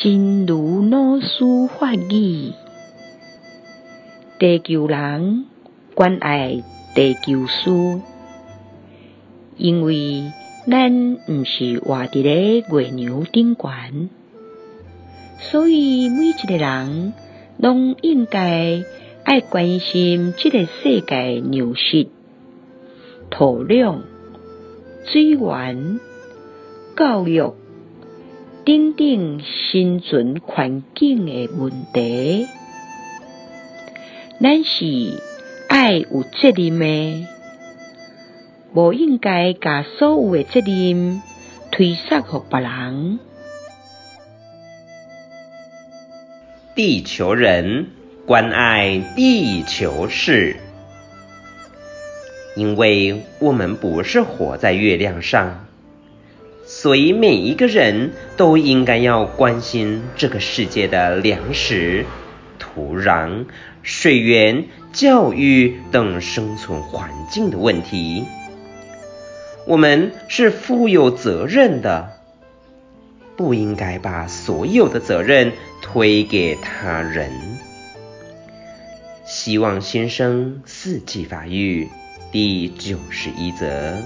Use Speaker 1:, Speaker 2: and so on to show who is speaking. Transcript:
Speaker 1: 真如老师法语，地球人关爱地球师，因为咱毋是活伫咧月亮顶悬，所以每一个人拢应该爱关心这个世界粮食、土壤、水源、教育等等生存环境的问题。咱是爱有责任的，无应该把所有的责任推卸给别人。
Speaker 2: 地球人关爱地球事，因为我们不是活在月亮上。所以每一个人都应该要关心这个世界的粮食、土壤、水源、教育等生存环境的问题。我们是负有责任的，不应该把所有的责任推给他人。希望新生四季发育第九十一则。